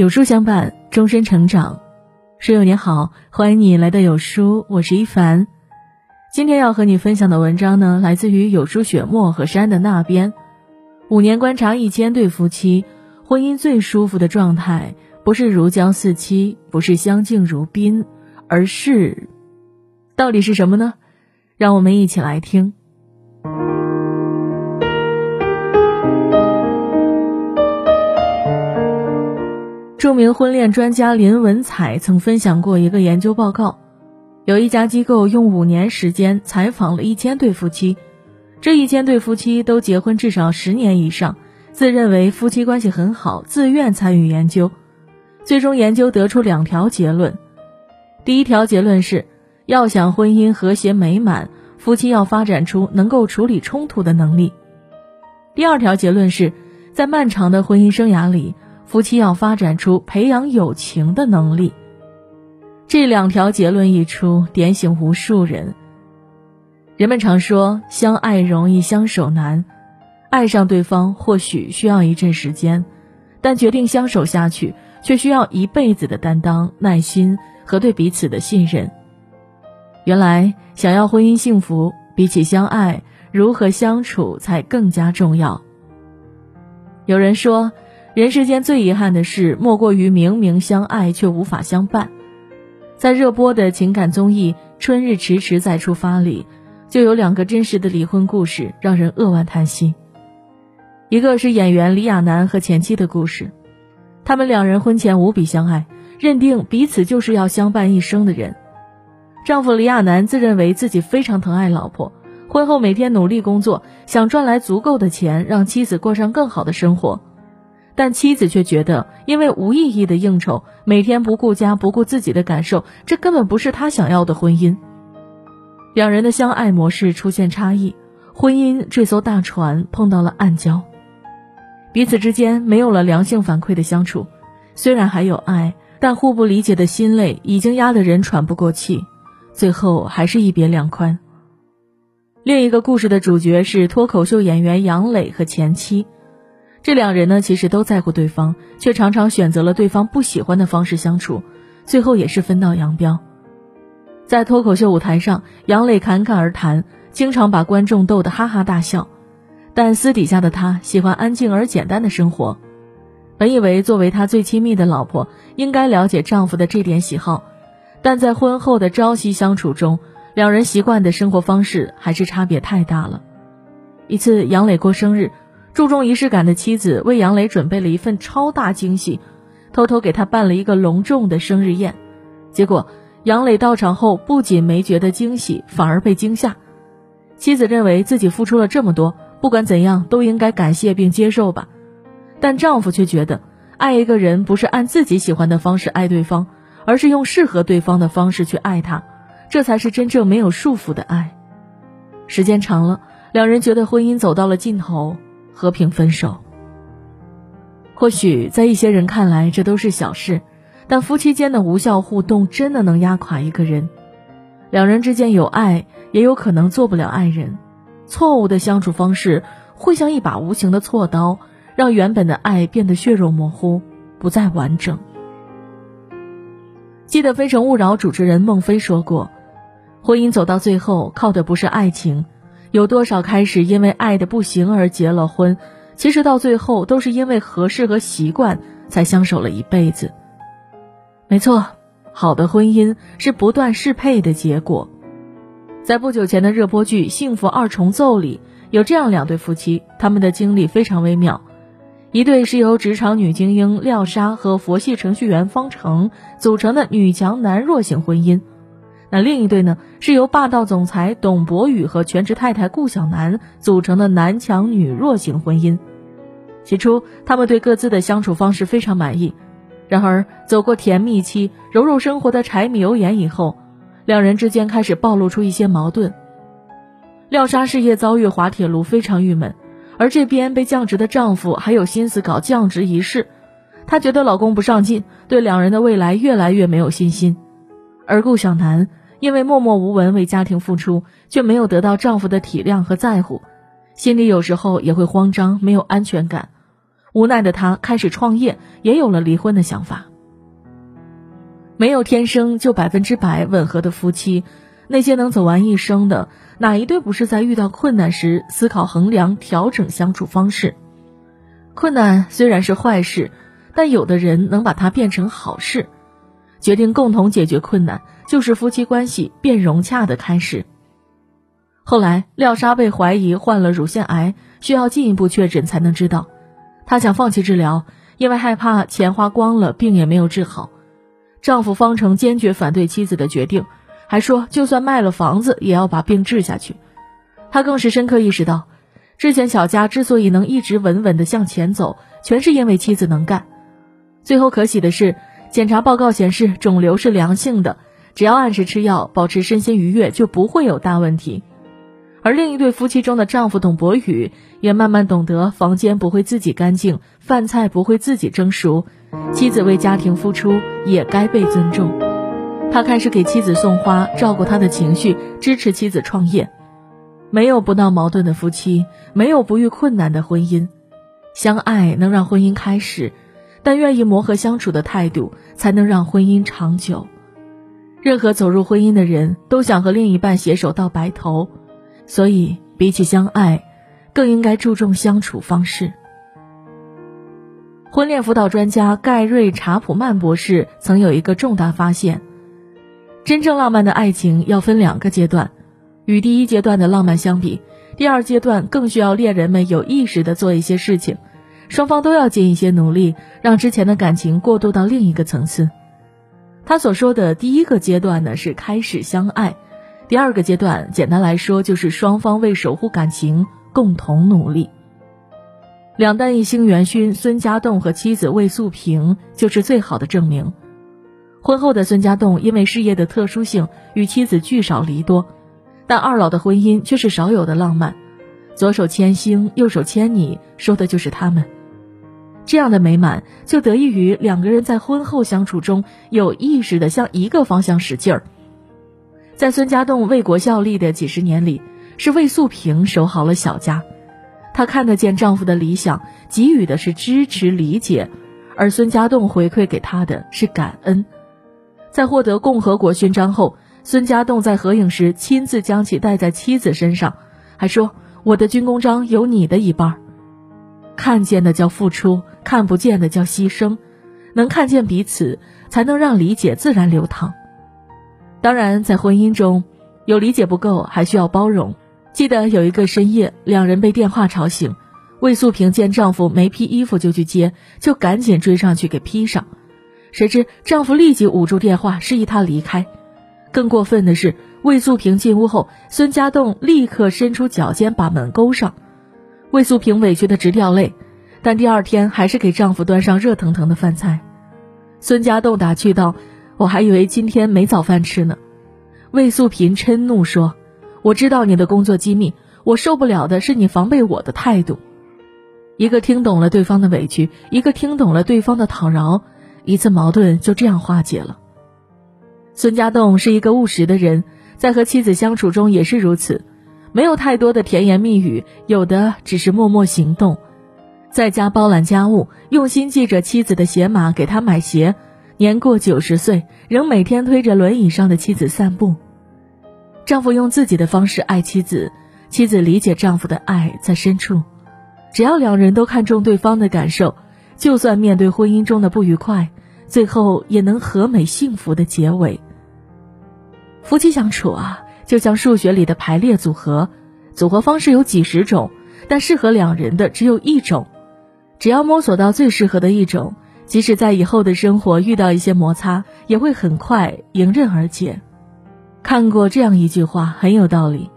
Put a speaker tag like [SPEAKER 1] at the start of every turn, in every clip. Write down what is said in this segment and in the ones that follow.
[SPEAKER 1] 有书相伴，终身成长。书友你好，欢迎你来到有书，我是一凡。今天要和你分享的文章呢，来自于有书雪墨和山的那边。五年观察一千对夫妻，婚姻最舒服的状态，不是如胶似漆，不是相敬如宾，而是，到底是什么呢？让我们一起来听。著名婚恋专家林文采曾分享过一个研究报告，有一家机构用五年时间采访了一千对夫妻，这一千对夫妻都结婚至少十年以上，自认为夫妻关系很好，自愿参与研究。最终研究得出两条结论：第一条结论是，要想婚姻和谐美满，夫妻要发展出能够处理冲突的能力；第二条结论是，在漫长的婚姻生涯里。夫妻要发展出培养友情的能力。这两条结论一出，点醒无数人。人们常说，相爱容易相守难，爱上对方或许需要一阵时间，但决定相守下去，却需要一辈子的担当、耐心和对彼此的信任。原来，想要婚姻幸福，比起相爱，如何相处才更加重要。有人说。人世间最遗憾的事，莫过于明明相爱却无法相伴。在热播的情感综艺《春日迟迟再出发》里，就有两个真实的离婚故事，让人扼腕叹息。一个是演员李亚男和前妻的故事，他们两人婚前无比相爱，认定彼此就是要相伴一生的人。丈夫李亚男自认为自己非常疼爱老婆，婚后每天努力工作，想赚来足够的钱，让妻子过上更好的生活。但妻子却觉得，因为无意义的应酬，每天不顾家不顾自己的感受，这根本不是他想要的婚姻。两人的相爱模式出现差异，婚姻这艘大船碰到了暗礁，彼此之间没有了良性反馈的相处，虽然还有爱，但互不理解的心累已经压得人喘不过气，最后还是一别两宽。另一个故事的主角是脱口秀演员杨磊和前妻。这两人呢，其实都在乎对方，却常常选择了对方不喜欢的方式相处，最后也是分道扬镳。在脱口秀舞台上，杨磊侃侃而谈，经常把观众逗得哈哈大笑，但私底下的他喜欢安静而简单的生活。本以为作为他最亲密的老婆，应该了解丈夫的这点喜好，但在婚后的朝夕相处中，两人习惯的生活方式还是差别太大了。一次，杨磊过生日。注重仪式感的妻子为杨磊准备了一份超大惊喜，偷偷给他办了一个隆重的生日宴。结果杨磊到场后不仅没觉得惊喜，反而被惊吓。妻子认为自己付出了这么多，不管怎样都应该感谢并接受吧。但丈夫却觉得，爱一个人不是按自己喜欢的方式爱对方，而是用适合对方的方式去爱他，这才是真正没有束缚的爱。时间长了，两人觉得婚姻走到了尽头。和平分手。或许在一些人看来这都是小事，但夫妻间的无效互动真的能压垮一个人。两人之间有爱，也有可能做不了爱人。错误的相处方式会像一把无情的锉刀，让原本的爱变得血肉模糊，不再完整。记得《非诚勿扰》主持人孟非说过：“婚姻走到最后，靠的不是爱情。”有多少开始因为爱的不行而结了婚，其实到最后都是因为合适和习惯才相守了一辈子。没错，好的婚姻是不断适配的结果。在不久前的热播剧《幸福二重奏》里，有这样两对夫妻，他们的经历非常微妙。一对是由职场女精英廖莎和佛系程序员方程组成的女强男弱型婚姻。那另一对呢，是由霸道总裁董博宇和全职太太顾小楠组成的男强女弱型婚姻。起初，他们对各自的相处方式非常满意。然而，走过甜蜜期、融入生活的柴米油盐以后，两人之间开始暴露出一些矛盾。廖莎事业遭遇滑铁卢，非常郁闷，而这边被降职的丈夫还有心思搞降职仪式。她觉得老公不上进，对两人的未来越来越没有信心。而顾小楠。因为默默无闻为家庭付出，却没有得到丈夫的体谅和在乎，心里有时候也会慌张，没有安全感。无奈的她开始创业，也有了离婚的想法。没有天生就百分之百吻合的夫妻，那些能走完一生的，哪一对不是在遇到困难时思考、衡量、调整相处方式？困难虽然是坏事，但有的人能把它变成好事。决定共同解决困难，就是夫妻关系变融洽的开始。后来，廖莎被怀疑患了乳腺癌，需要进一步确诊才能知道。她想放弃治疗，因为害怕钱花光了，病也没有治好。丈夫方成坚决反对妻子的决定，还说就算卖了房子也要把病治下去。他更是深刻意识到。之前小佳之所以能一直稳稳的向前走，全是因为妻子能干。最后可喜的是，检查报告显示肿瘤是良性的，只要按时吃药，保持身心愉悦，就不会有大问题。而另一对夫妻中的丈夫董博宇也慢慢懂得，房间不会自己干净，饭菜不会自己蒸熟，妻子为家庭付出也该被尊重。他开始给妻子送花，照顾她的情绪，支持妻子创业。没有不闹矛盾的夫妻，没有不遇困难的婚姻。相爱能让婚姻开始，但愿意磨合相处的态度，才能让婚姻长久。任何走入婚姻的人都想和另一半携手到白头，所以比起相爱，更应该注重相处方式。婚恋辅导专家盖瑞查普曼博士曾有一个重大发现：真正浪漫的爱情要分两个阶段。与第一阶段的浪漫相比，第二阶段更需要恋人们有意识地做一些事情，双方都要尽一些努力，让之前的感情过渡到另一个层次。他所说的第一个阶段呢，是开始相爱；第二个阶段，简单来说就是双方为守护感情共同努力。两弹一星元勋孙家栋和妻子魏素萍就是最好的证明。婚后的孙家栋因为事业的特殊性，与妻子聚少离多。但二老的婚姻却是少有的浪漫，左手牵星，右手牵你，说的就是他们。这样的美满就得益于两个人在婚后相处中有意识的向一个方向使劲儿。在孙家栋为国效力的几十年里，是魏素萍守好了小家，她看得见丈夫的理想，给予的是支持理解，而孙家栋回馈给她的是感恩。在获得共和国勋章后。孙家栋在合影时亲自将其戴在妻子身上，还说：“我的军功章有你的一半。”看见的叫付出，看不见的叫牺牲。能看见彼此，才能让理解自然流淌。当然，在婚姻中，有理解不够，还需要包容。记得有一个深夜，两人被电话吵醒，魏素萍见丈夫没披衣服就去接，就赶紧追上去给披上。谁知丈夫立即捂住电话，示意她离开。更过分的是，魏素萍进屋后，孙家栋立刻伸出脚尖把门勾上。魏素萍委屈的直掉泪，但第二天还是给丈夫端上热腾腾的饭菜。孙家栋打趣道：“我还以为今天没早饭吃呢。”魏素萍嗔怒说：“我知道你的工作机密，我受不了的是你防备我的态度。”一个听懂了对方的委屈，一个听懂了对方的讨饶，一次矛盾就这样化解了。孙家栋是一个务实的人，在和妻子相处中也是如此，没有太多的甜言蜜语，有的只是默默行动，在家包揽家务，用心记着妻子的鞋码，给她买鞋。年过九十岁，仍每天推着轮椅上的妻子散步。丈夫用自己的方式爱妻子，妻子理解丈夫的爱在深处。只要两人都看重对方的感受，就算面对婚姻中的不愉快，最后也能和美幸福的结尾。夫妻相处啊，就像数学里的排列组合，组合方式有几十种，但适合两人的只有一种。只要摸索到最适合的一种，即使在以后的生活遇到一些摩擦，也会很快迎刃而解。看过这样一句话，很有道理：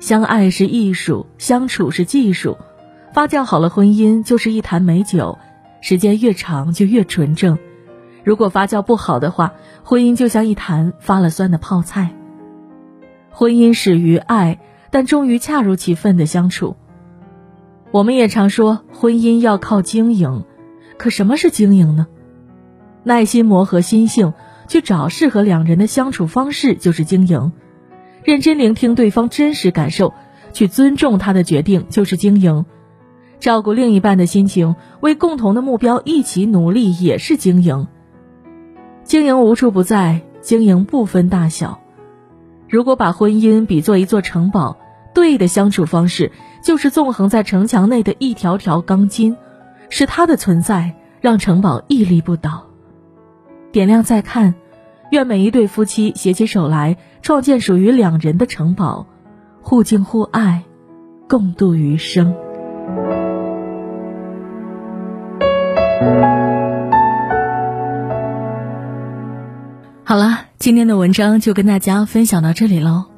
[SPEAKER 1] 相爱是艺术，相处是技术。发酵好了，婚姻就是一坛美酒，时间越长就越纯正。如果发酵不好的话，婚姻就像一坛发了酸的泡菜。婚姻始于爱，但终于恰如其分的相处。我们也常说婚姻要靠经营，可什么是经营呢？耐心磨合心性，去找适合两人的相处方式，就是经营。认真聆听对方真实感受，去尊重他的决定，就是经营。照顾另一半的心情，为共同的目标一起努力，也是经营。经营无处不在，经营不分大小。如果把婚姻比作一座城堡，对的相处方式就是纵横在城墙内的一条条钢筋，是它的存在让城堡屹立不倒。点亮再看，愿每一对夫妻携起手来，创建属于两人的城堡，互敬互爱，共度余生。好了，今天的文章就跟大家分享到这里喽。